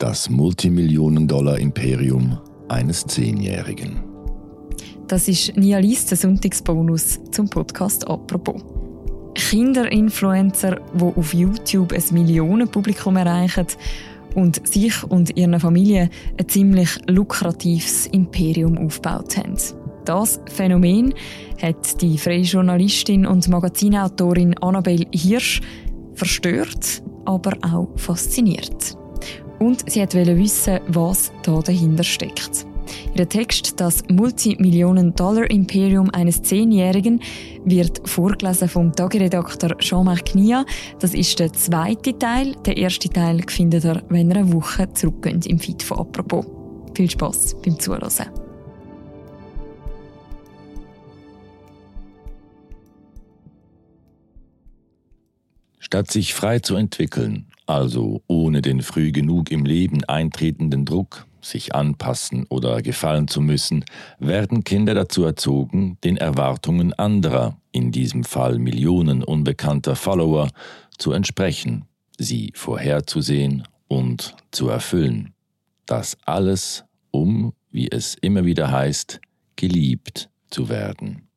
Das Multimillionen-Dollar-Imperium eines Zehnjährigen. Das ist Nialis, der Sonntagsbonus zum Podcast «Apropos». Kinderinfluencer, die auf YouTube ein Millionenpublikum erreichen und sich und ihren Familien ein ziemlich lukratives Imperium aufgebaut haben. Das Phänomen hat die freie Journalistin und Magazinautorin Annabel Hirsch verstört, aber auch fasziniert. Und sie wollte wissen, was da dahinter steckt. Ihr Text «Das Multimillionen-Dollar-Imperium eines Zehnjährigen» wird vorgelesen vom Tagiredakteur Jean-Marc Nia. Das ist der zweite Teil. Der erste Teil findet ihr, wenn ihr eine Woche zurückgeht im Feed von «Apropos». Viel Spass beim Zuhören. Statt sich frei zu entwickeln, also ohne den früh genug im Leben eintretenden Druck, sich anpassen oder gefallen zu müssen, werden Kinder dazu erzogen, den Erwartungen anderer, in diesem Fall Millionen unbekannter Follower, zu entsprechen, sie vorherzusehen und zu erfüllen. Das alles, um, wie es immer wieder heißt, geliebt zu werden.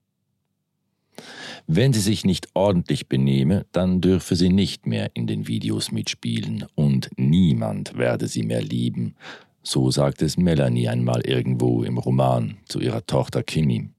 Wenn sie sich nicht ordentlich benehme, dann dürfe sie nicht mehr in den Videos mitspielen und niemand werde sie mehr lieben. So sagt es Melanie einmal irgendwo im Roman zu ihrer Tochter Kimmy.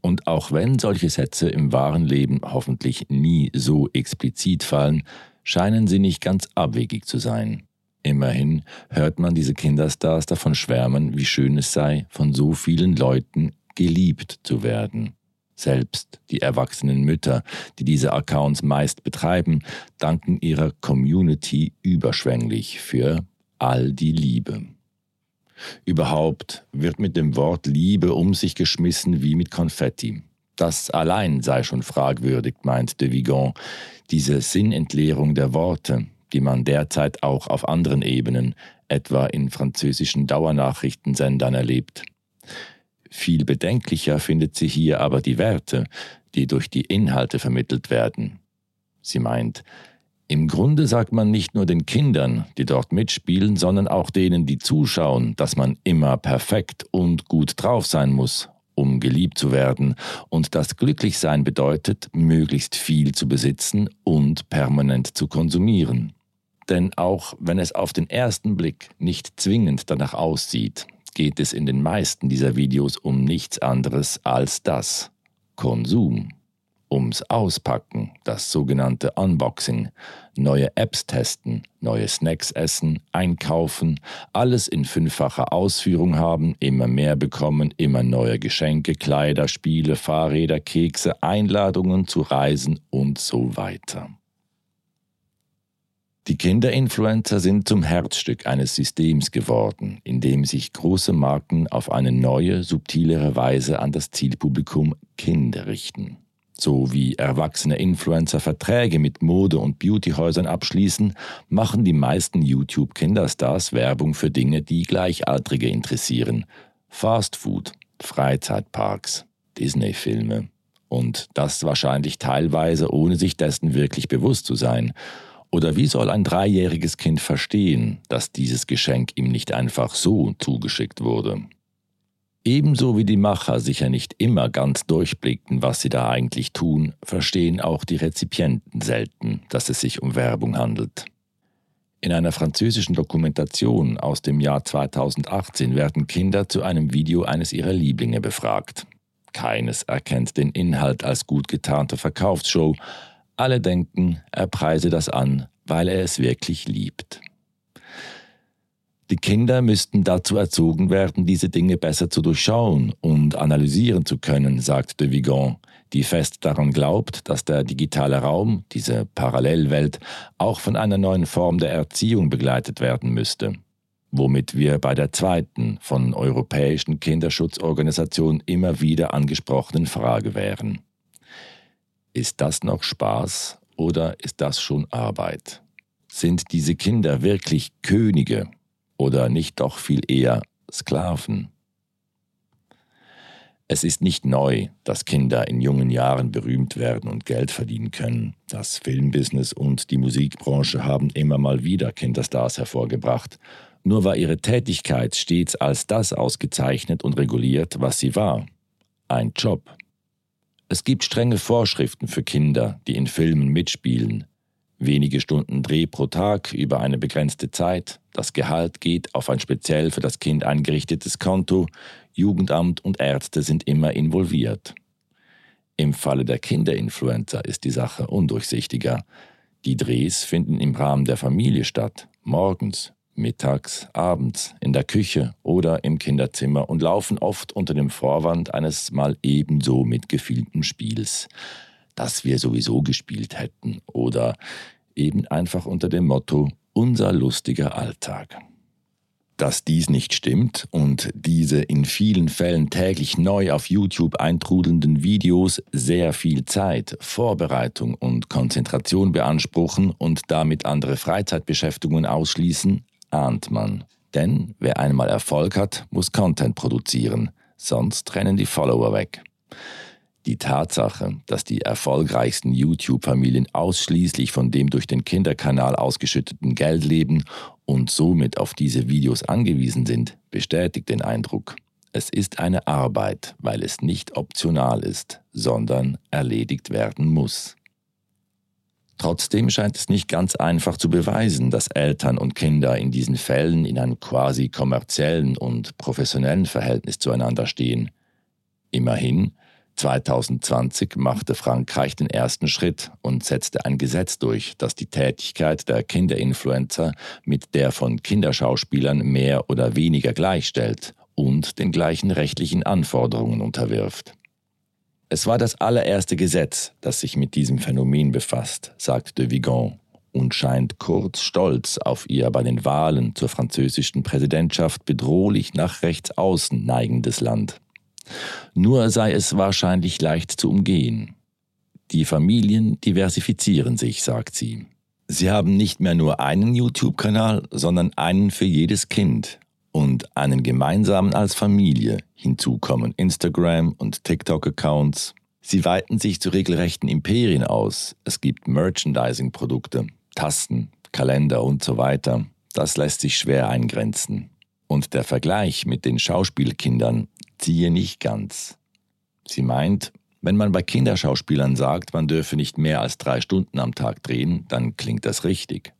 Und auch wenn solche Sätze im wahren Leben hoffentlich nie so explizit fallen, scheinen sie nicht ganz abwegig zu sein. Immerhin hört man diese Kinderstars davon schwärmen, wie schön es sei, von so vielen Leuten geliebt zu werden. Selbst die erwachsenen Mütter, die diese Accounts meist betreiben, danken ihrer Community überschwänglich für all die Liebe. Überhaupt wird mit dem Wort Liebe um sich geschmissen wie mit Konfetti. Das allein sei schon fragwürdig, meint de Vigan, diese Sinnentleerung der Worte, die man derzeit auch auf anderen Ebenen, etwa in französischen Dauernachrichtensendern erlebt. Viel bedenklicher findet sie hier aber die Werte, die durch die Inhalte vermittelt werden. Sie meint, im Grunde sagt man nicht nur den Kindern, die dort mitspielen, sondern auch denen, die zuschauen, dass man immer perfekt und gut drauf sein muss, um geliebt zu werden, und dass Glücklichsein bedeutet, möglichst viel zu besitzen und permanent zu konsumieren. Denn auch wenn es auf den ersten Blick nicht zwingend danach aussieht, geht es in den meisten dieser Videos um nichts anderes als das Konsum. Ums Auspacken, das sogenannte Unboxing, neue Apps testen, neue Snacks essen, einkaufen, alles in fünffacher Ausführung haben, immer mehr bekommen, immer neue Geschenke, Kleider, Spiele, Fahrräder, Kekse, Einladungen zu Reisen und so weiter. Die Kinderinfluencer sind zum Herzstück eines Systems geworden, in dem sich große Marken auf eine neue, subtilere Weise an das Zielpublikum Kinder richten. So wie erwachsene Influencer Verträge mit Mode- und Beautyhäusern abschließen, machen die meisten YouTube-Kinderstars Werbung für Dinge, die Gleichaltrige interessieren. Fastfood, Freizeitparks, Disney-Filme. Und das wahrscheinlich teilweise ohne sich dessen wirklich bewusst zu sein – oder wie soll ein dreijähriges Kind verstehen, dass dieses Geschenk ihm nicht einfach so zugeschickt wurde? Ebenso wie die Macher sicher nicht immer ganz durchblickten, was sie da eigentlich tun, verstehen auch die Rezipienten selten, dass es sich um Werbung handelt. In einer französischen Dokumentation aus dem Jahr 2018 werden Kinder zu einem Video eines ihrer Lieblinge befragt. Keines erkennt den Inhalt als gut getarnte Verkaufsshow, alle denken, er preise das an, weil er es wirklich liebt. Die Kinder müssten dazu erzogen werden, diese Dinge besser zu durchschauen und analysieren zu können, sagt de Vigan, die fest daran glaubt, dass der digitale Raum, diese Parallelwelt, auch von einer neuen Form der Erziehung begleitet werden müsste. Womit wir bei der zweiten von europäischen Kinderschutzorganisationen immer wieder angesprochenen Frage wären. Ist das noch Spaß oder ist das schon Arbeit? Sind diese Kinder wirklich Könige oder nicht doch viel eher Sklaven? Es ist nicht neu, dass Kinder in jungen Jahren berühmt werden und Geld verdienen können. Das Filmbusiness und die Musikbranche haben immer mal wieder Kinderstars hervorgebracht. Nur war ihre Tätigkeit stets als das ausgezeichnet und reguliert, was sie war. Ein Job. Es gibt strenge Vorschriften für Kinder, die in Filmen mitspielen. Wenige Stunden Dreh pro Tag über eine begrenzte Zeit. Das Gehalt geht auf ein speziell für das Kind eingerichtetes Konto. Jugendamt und Ärzte sind immer involviert. Im Falle der Kinderinfluencer ist die Sache undurchsichtiger. Die Drehs finden im Rahmen der Familie statt, morgens, mittags, abends, in der Küche oder im Kinderzimmer und laufen oft unter dem Vorwand eines mal ebenso mitgefilmten Spiels das wir sowieso gespielt hätten oder eben einfach unter dem Motto unser lustiger Alltag. Dass dies nicht stimmt und diese in vielen Fällen täglich neu auf YouTube eintrudelnden Videos sehr viel Zeit, Vorbereitung und Konzentration beanspruchen und damit andere Freizeitbeschäftigungen ausschließen, ahnt man. Denn wer einmal Erfolg hat, muss Content produzieren, sonst rennen die Follower weg. Die Tatsache, dass die erfolgreichsten YouTube-Familien ausschließlich von dem durch den Kinderkanal ausgeschütteten Geld leben und somit auf diese Videos angewiesen sind, bestätigt den Eindruck. Es ist eine Arbeit, weil es nicht optional ist, sondern erledigt werden muss. Trotzdem scheint es nicht ganz einfach zu beweisen, dass Eltern und Kinder in diesen Fällen in einem quasi kommerziellen und professionellen Verhältnis zueinander stehen. Immerhin 2020 machte Frankreich den ersten Schritt und setzte ein Gesetz durch, das die Tätigkeit der Kinderinfluencer mit der von Kinderschauspielern mehr oder weniger gleichstellt und den gleichen rechtlichen Anforderungen unterwirft. Es war das allererste Gesetz, das sich mit diesem Phänomen befasst, sagt de Vigan und scheint kurz stolz auf ihr bei den Wahlen zur französischen Präsidentschaft bedrohlich nach rechts außen neigendes Land. Nur sei es wahrscheinlich leicht zu umgehen. Die Familien diversifizieren sich, sagt sie. Sie haben nicht mehr nur einen YouTube-Kanal, sondern einen für jedes Kind und einen gemeinsamen als Familie. Hinzu kommen Instagram und TikTok-Accounts. Sie weiten sich zu regelrechten Imperien aus. Es gibt Merchandising-Produkte, Tasten, Kalender und so weiter. Das lässt sich schwer eingrenzen. Und der Vergleich mit den Schauspielkindern ziehe nicht ganz. Sie meint, wenn man bei Kinderschauspielern sagt, man dürfe nicht mehr als drei Stunden am Tag drehen, dann klingt das richtig.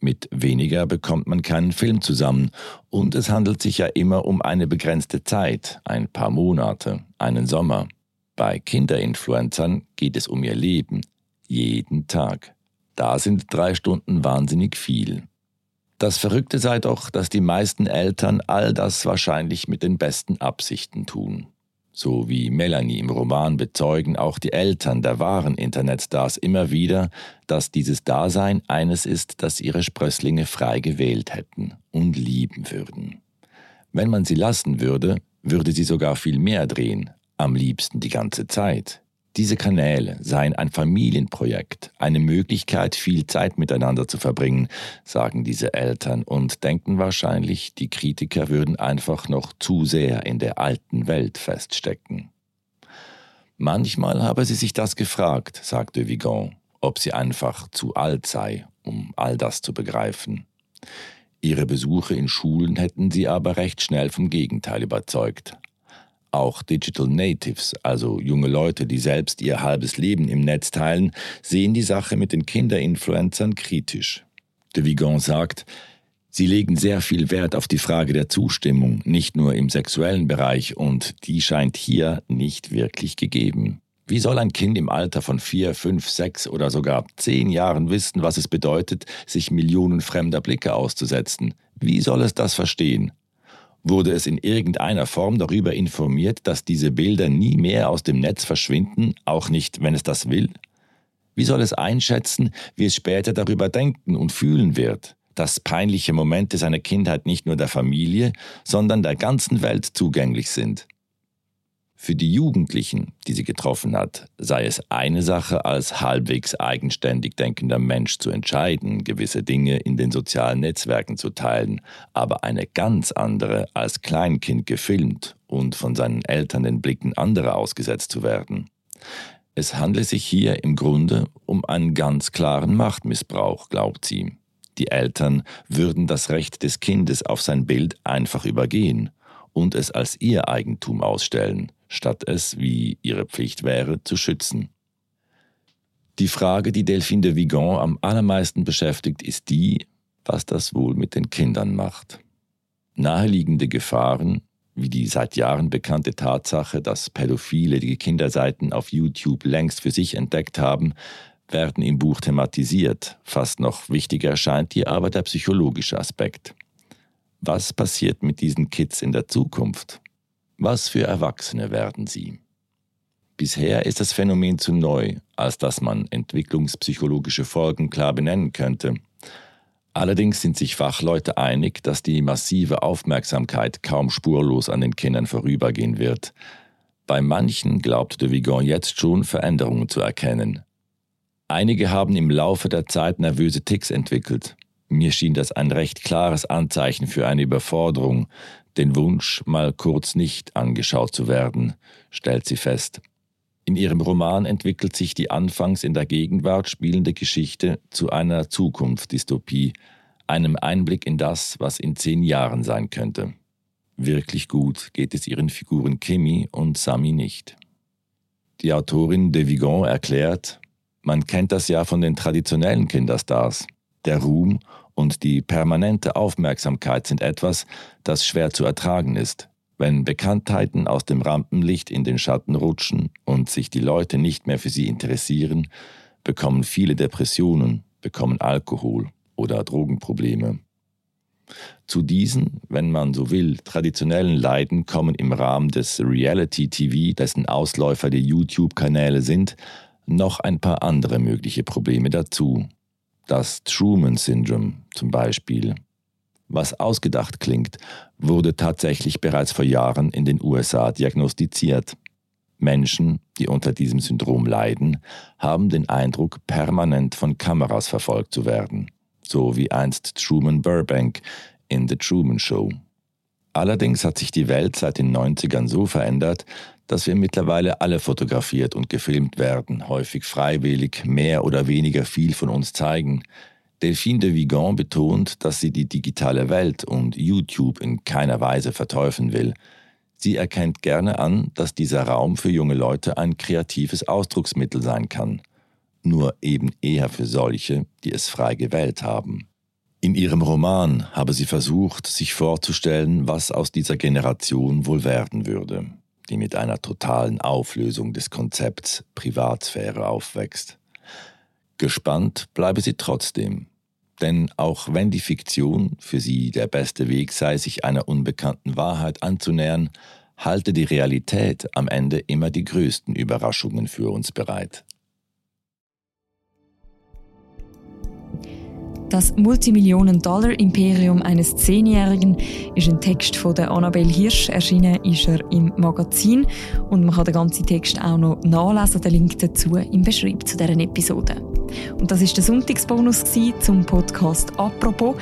Mit weniger bekommt man keinen Film zusammen und es handelt sich ja immer um eine begrenzte Zeit, ein paar Monate, einen Sommer. Bei Kinderinfluencern geht es um ihr Leben, jeden Tag. Da sind drei Stunden wahnsinnig viel. Das Verrückte sei doch, dass die meisten Eltern all das wahrscheinlich mit den besten Absichten tun. So wie Melanie im Roman bezeugen auch die Eltern der wahren Internetstars immer wieder, dass dieses Dasein eines ist, das ihre Sprösslinge frei gewählt hätten und lieben würden. Wenn man sie lassen würde, würde sie sogar viel mehr drehen, am liebsten die ganze Zeit. Diese Kanäle seien ein Familienprojekt, eine Möglichkeit, viel Zeit miteinander zu verbringen, sagen diese Eltern und denken wahrscheinlich, die Kritiker würden einfach noch zu sehr in der alten Welt feststecken. Manchmal habe sie sich das gefragt, sagte Vigon, ob sie einfach zu alt sei, um all das zu begreifen. Ihre Besuche in Schulen hätten sie aber recht schnell vom Gegenteil überzeugt. Auch Digital Natives, also junge Leute, die selbst ihr halbes Leben im Netz teilen, sehen die Sache mit den Kinderinfluencern kritisch. De Vigon sagt, Sie legen sehr viel Wert auf die Frage der Zustimmung, nicht nur im sexuellen Bereich, und die scheint hier nicht wirklich gegeben. Wie soll ein Kind im Alter von vier, fünf, sechs oder sogar zehn Jahren wissen, was es bedeutet, sich Millionen fremder Blicke auszusetzen? Wie soll es das verstehen? Wurde es in irgendeiner Form darüber informiert, dass diese Bilder nie mehr aus dem Netz verschwinden, auch nicht, wenn es das will? Wie soll es einschätzen, wie es später darüber denken und fühlen wird, dass peinliche Momente seiner Kindheit nicht nur der Familie, sondern der ganzen Welt zugänglich sind? Für die Jugendlichen, die sie getroffen hat, sei es eine Sache, als halbwegs eigenständig denkender Mensch zu entscheiden, gewisse Dinge in den sozialen Netzwerken zu teilen, aber eine ganz andere, als Kleinkind gefilmt und von seinen Eltern den Blicken anderer ausgesetzt zu werden. Es handle sich hier im Grunde um einen ganz klaren Machtmissbrauch, glaubt sie. Die Eltern würden das Recht des Kindes auf sein Bild einfach übergehen und es als ihr Eigentum ausstellen, statt es, wie ihre Pflicht wäre, zu schützen. Die Frage, die Delphine de Vigan am allermeisten beschäftigt, ist die, was das wohl mit den Kindern macht. Naheliegende Gefahren, wie die seit Jahren bekannte Tatsache, dass Pädophile die Kinderseiten auf YouTube längst für sich entdeckt haben, werden im Buch thematisiert. Fast noch wichtiger erscheint hier aber der psychologische Aspekt. Was passiert mit diesen Kids in der Zukunft? Was für Erwachsene werden sie? Bisher ist das Phänomen zu neu, als dass man entwicklungspsychologische Folgen klar benennen könnte. Allerdings sind sich Fachleute einig, dass die massive Aufmerksamkeit kaum spurlos an den Kindern vorübergehen wird. Bei manchen glaubt de Vigon jetzt schon Veränderungen zu erkennen. Einige haben im Laufe der Zeit nervöse Ticks entwickelt. Mir schien das ein recht klares Anzeichen für eine Überforderung, den Wunsch, mal kurz nicht angeschaut zu werden, stellt sie fest. In ihrem Roman entwickelt sich die anfangs in der Gegenwart spielende Geschichte zu einer Zukunftsdystopie, einem Einblick in das, was in zehn Jahren sein könnte. Wirklich gut geht es ihren Figuren Kimi und Sami nicht. Die Autorin de Vigon erklärt, man kennt das ja von den traditionellen Kinderstars. Der Ruhm und die permanente Aufmerksamkeit sind etwas, das schwer zu ertragen ist. Wenn Bekanntheiten aus dem Rampenlicht in den Schatten rutschen und sich die Leute nicht mehr für sie interessieren, bekommen viele Depressionen, bekommen Alkohol oder Drogenprobleme. Zu diesen, wenn man so will, traditionellen Leiden kommen im Rahmen des Reality-TV, dessen Ausläufer die YouTube-Kanäle sind, noch ein paar andere mögliche Probleme dazu. Das Truman-Syndrom zum Beispiel. Was ausgedacht klingt, wurde tatsächlich bereits vor Jahren in den USA diagnostiziert. Menschen, die unter diesem Syndrom leiden, haben den Eindruck, permanent von Kameras verfolgt zu werden, so wie einst Truman Burbank in The Truman Show. Allerdings hat sich die Welt seit den 90ern so verändert, dass wir mittlerweile alle fotografiert und gefilmt werden, häufig freiwillig, mehr oder weniger viel von uns zeigen, Delphine de Vigan betont, dass sie die digitale Welt und YouTube in keiner Weise verteufeln will. Sie erkennt gerne an, dass dieser Raum für junge Leute ein kreatives Ausdrucksmittel sein kann, nur eben eher für solche, die es frei gewählt haben. In ihrem Roman habe sie versucht, sich vorzustellen, was aus dieser Generation wohl werden würde, die mit einer totalen Auflösung des Konzepts Privatsphäre aufwächst. Gespannt bleibe sie trotzdem, denn auch wenn die Fiktion für sie der beste Weg sei, sich einer unbekannten Wahrheit anzunähern, halte die Realität am Ende immer die größten Überraschungen für uns bereit. Das Multimillionen-Dollar-Imperium eines Zehnjährigen ist ein Text von der Annabelle Hirsch. Erschienen ist er im Magazin und man kann den ganzen Text auch noch nachlesen. Den Link dazu im Beschreibung zu deren Episode. Und das ist der Sonntagsbonus zum Podcast «Apropos».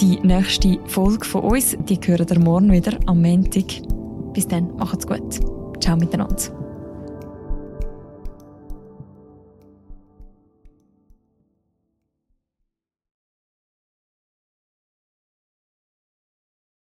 Die nächste Folge von uns, die hören ihr morgen wieder am Montag. Bis dann, macht's gut. Ciao miteinander.